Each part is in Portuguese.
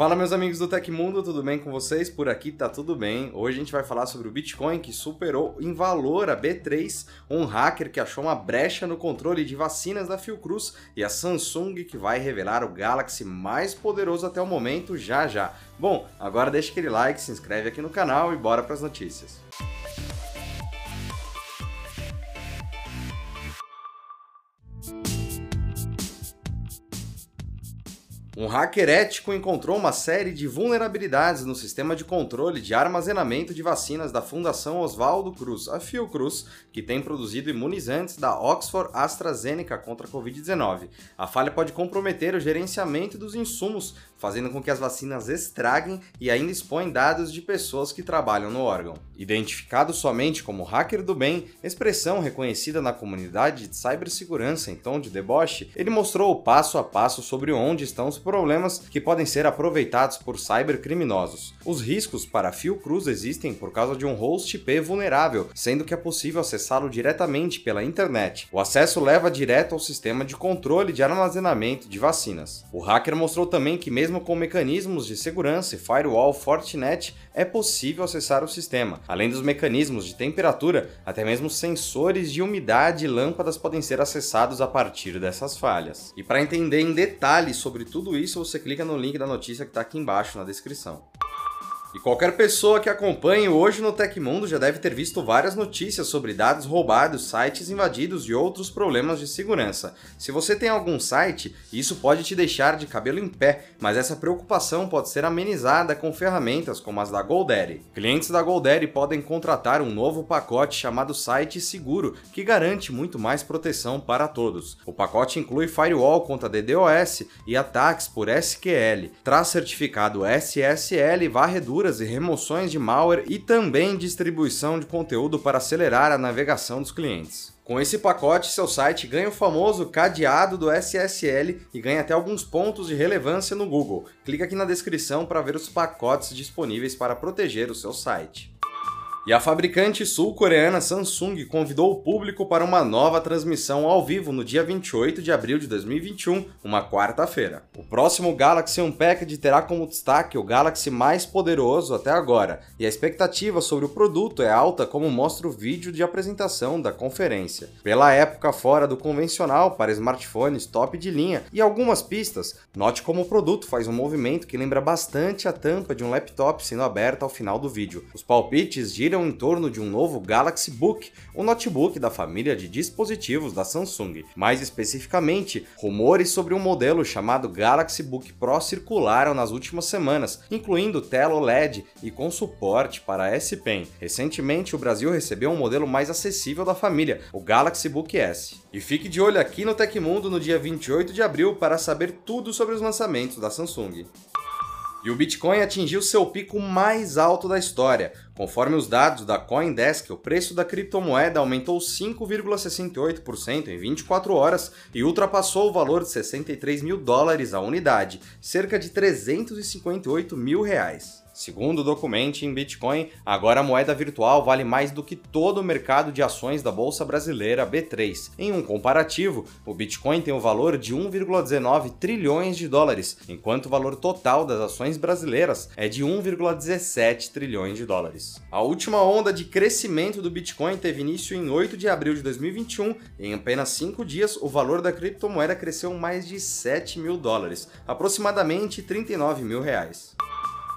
Fala meus amigos do Tecmundo, tudo bem com vocês? Por aqui tá tudo bem. Hoje a gente vai falar sobre o Bitcoin que superou em valor a B3, um hacker que achou uma brecha no controle de vacinas da Fiocruz e a Samsung que vai revelar o Galaxy mais poderoso até o momento já já. Bom, agora deixa aquele like, se inscreve aqui no canal e bora para as notícias. Um hacker ético encontrou uma série de vulnerabilidades no sistema de controle de armazenamento de vacinas da Fundação Oswaldo Cruz, a Fiocruz, que tem produzido imunizantes da Oxford AstraZeneca contra a Covid-19. A falha pode comprometer o gerenciamento dos insumos, fazendo com que as vacinas estraguem e ainda expõem dados de pessoas que trabalham no órgão. Identificado somente como hacker do bem, expressão reconhecida na comunidade de cibersegurança em tom de deboche, ele mostrou o passo a passo sobre onde estão os problemas que podem ser aproveitados por cybercriminosos. Os riscos para Fiocruz existem por causa de um host IP vulnerável, sendo que é possível acessá-lo diretamente pela internet. O acesso leva direto ao sistema de controle de armazenamento de vacinas. O hacker mostrou também que mesmo com mecanismos de segurança e firewall Fortinet, é possível acessar o sistema. Além dos mecanismos de temperatura, até mesmo sensores de umidade e lâmpadas podem ser acessados a partir dessas falhas. E para entender em detalhes sobre tudo isso, você clica no link da notícia que está aqui embaixo na descrição. E qualquer pessoa que acompanhe hoje no Tecmundo já deve ter visto várias notícias sobre dados roubados, sites invadidos e outros problemas de segurança. Se você tem algum site, isso pode te deixar de cabelo em pé, mas essa preocupação pode ser amenizada com ferramentas como as da GoDaddy. Clientes da GoDaddy podem contratar um novo pacote chamado Site Seguro, que garante muito mais proteção para todos. O pacote inclui firewall contra DDoS e ataques por SQL, traz certificado SSL varredura e remoções de malware e também distribuição de conteúdo para acelerar a navegação dos clientes. Com esse pacote, seu site ganha o famoso cadeado do SSL e ganha até alguns pontos de relevância no Google. Clique aqui na descrição para ver os pacotes disponíveis para proteger o seu site. E a fabricante sul-coreana Samsung convidou o público para uma nova transmissão ao vivo no dia 28 de abril de 2021, uma quarta-feira. O próximo Galaxy Unpacked terá como destaque o Galaxy mais poderoso até agora, e a expectativa sobre o produto é alta, como mostra o vídeo de apresentação da conferência. Pela época fora do convencional para smartphones top de linha e algumas pistas, note como o produto faz um movimento que lembra bastante a tampa de um laptop sendo aberta ao final do vídeo. Os palpites giram em torno de um novo Galaxy Book, o notebook da família de dispositivos da Samsung. Mais especificamente, rumores sobre um modelo chamado Galaxy Book Pro circularam nas últimas semanas, incluindo tela OLED e com suporte para S Pen. Recentemente, o Brasil recebeu um modelo mais acessível da família, o Galaxy Book S. E fique de olho aqui no Tecmundo no dia 28 de abril para saber tudo sobre os lançamentos da Samsung. E o Bitcoin atingiu seu pico mais alto da história. Conforme os dados da CoinDesk, o preço da criptomoeda aumentou 5,68% em 24 horas e ultrapassou o valor de 63 mil dólares a unidade, cerca de 358 mil reais. Segundo o documento em Bitcoin, agora a moeda virtual vale mais do que todo o mercado de ações da Bolsa Brasileira B3. Em um comparativo, o Bitcoin tem o valor de 1,19 trilhões de dólares, enquanto o valor total das ações brasileiras é de 1,17 trilhões de dólares. A última onda de crescimento do Bitcoin teve início em 8 de abril de 2021 e em apenas 5 dias o valor da criptomoeda cresceu mais de 7 mil dólares, aproximadamente 39 mil reais.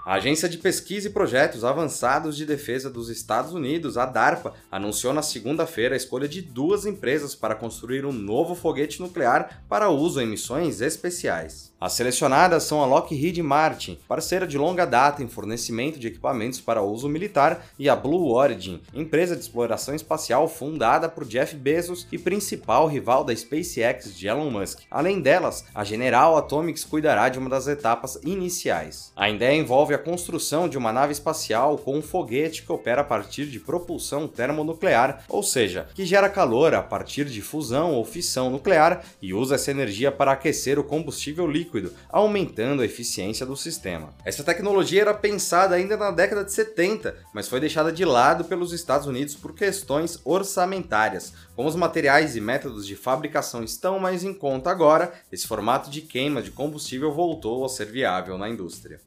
A Agência de Pesquisa e Projetos Avançados de Defesa dos Estados Unidos, a DARPA, anunciou na segunda-feira a escolha de duas empresas para construir um novo foguete nuclear para uso em missões especiais. As selecionadas são a Lockheed Martin, parceira de longa data em fornecimento de equipamentos para uso militar, e a Blue Origin, empresa de exploração espacial fundada por Jeff Bezos e principal rival da SpaceX de Elon Musk. Além delas, a General Atomics cuidará de uma das etapas iniciais. A ideia envolve a construção de uma nave espacial com um foguete que opera a partir de propulsão termonuclear, ou seja, que gera calor a partir de fusão ou fissão nuclear e usa essa energia para aquecer o combustível líquido líquido, aumentando a eficiência do sistema. Essa tecnologia era pensada ainda na década de 70, mas foi deixada de lado pelos Estados Unidos por questões orçamentárias. Como os materiais e métodos de fabricação estão mais em conta agora, esse formato de queima de combustível voltou a ser viável na indústria.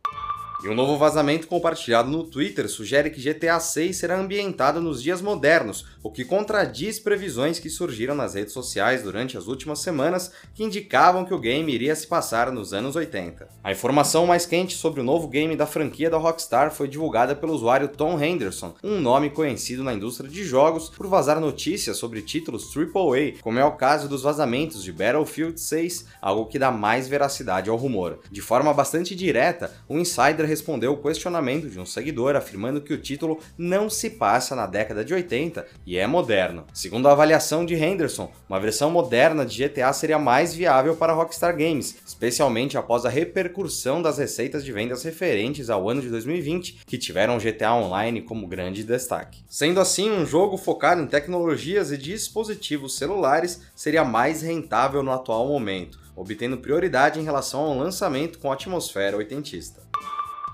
E um novo vazamento compartilhado no Twitter sugere que GTA 6 será ambientado nos dias modernos, o que contradiz previsões que surgiram nas redes sociais durante as últimas semanas que indicavam que o game iria se passar nos anos 80. A informação mais quente sobre o novo game da franquia da Rockstar foi divulgada pelo usuário Tom Henderson, um nome conhecido na indústria de jogos por vazar notícias sobre títulos AAA, como é o caso dos vazamentos de Battlefield 6, algo que dá mais veracidade ao rumor. De forma bastante direta, o insider respondeu o questionamento de um seguidor afirmando que o título não se passa na década de 80 e é moderno. Segundo a avaliação de Henderson, uma versão moderna de GTA seria mais viável para Rockstar Games, especialmente após a repercussão das receitas de vendas referentes ao ano de 2020, que tiveram GTA Online como grande destaque. Sendo assim, um jogo focado em tecnologias e dispositivos celulares seria mais rentável no atual momento, obtendo prioridade em relação ao lançamento com atmosfera oitentista.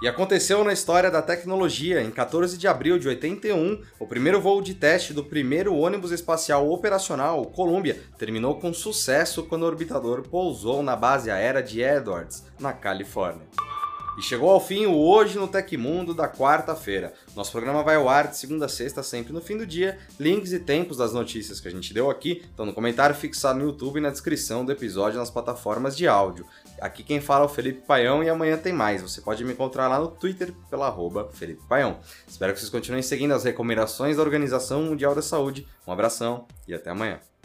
E aconteceu na história da tecnologia, em 14 de abril de 81, o primeiro voo de teste do primeiro ônibus espacial operacional, o Columbia, terminou com sucesso quando o orbitador pousou na base aérea de Edwards, na Califórnia. E chegou ao fim o Hoje no Tecmundo da quarta-feira. Nosso programa vai ao ar de segunda a sexta, sempre no fim do dia. Links e tempos das notícias que a gente deu aqui estão no comentário fixado no YouTube e na descrição do episódio nas plataformas de áudio. Aqui quem fala é o Felipe Paião e amanhã tem mais. Você pode me encontrar lá no Twitter pela arroba Felipe Paião. Espero que vocês continuem seguindo as recomendações da Organização Mundial da Saúde. Um abração e até amanhã.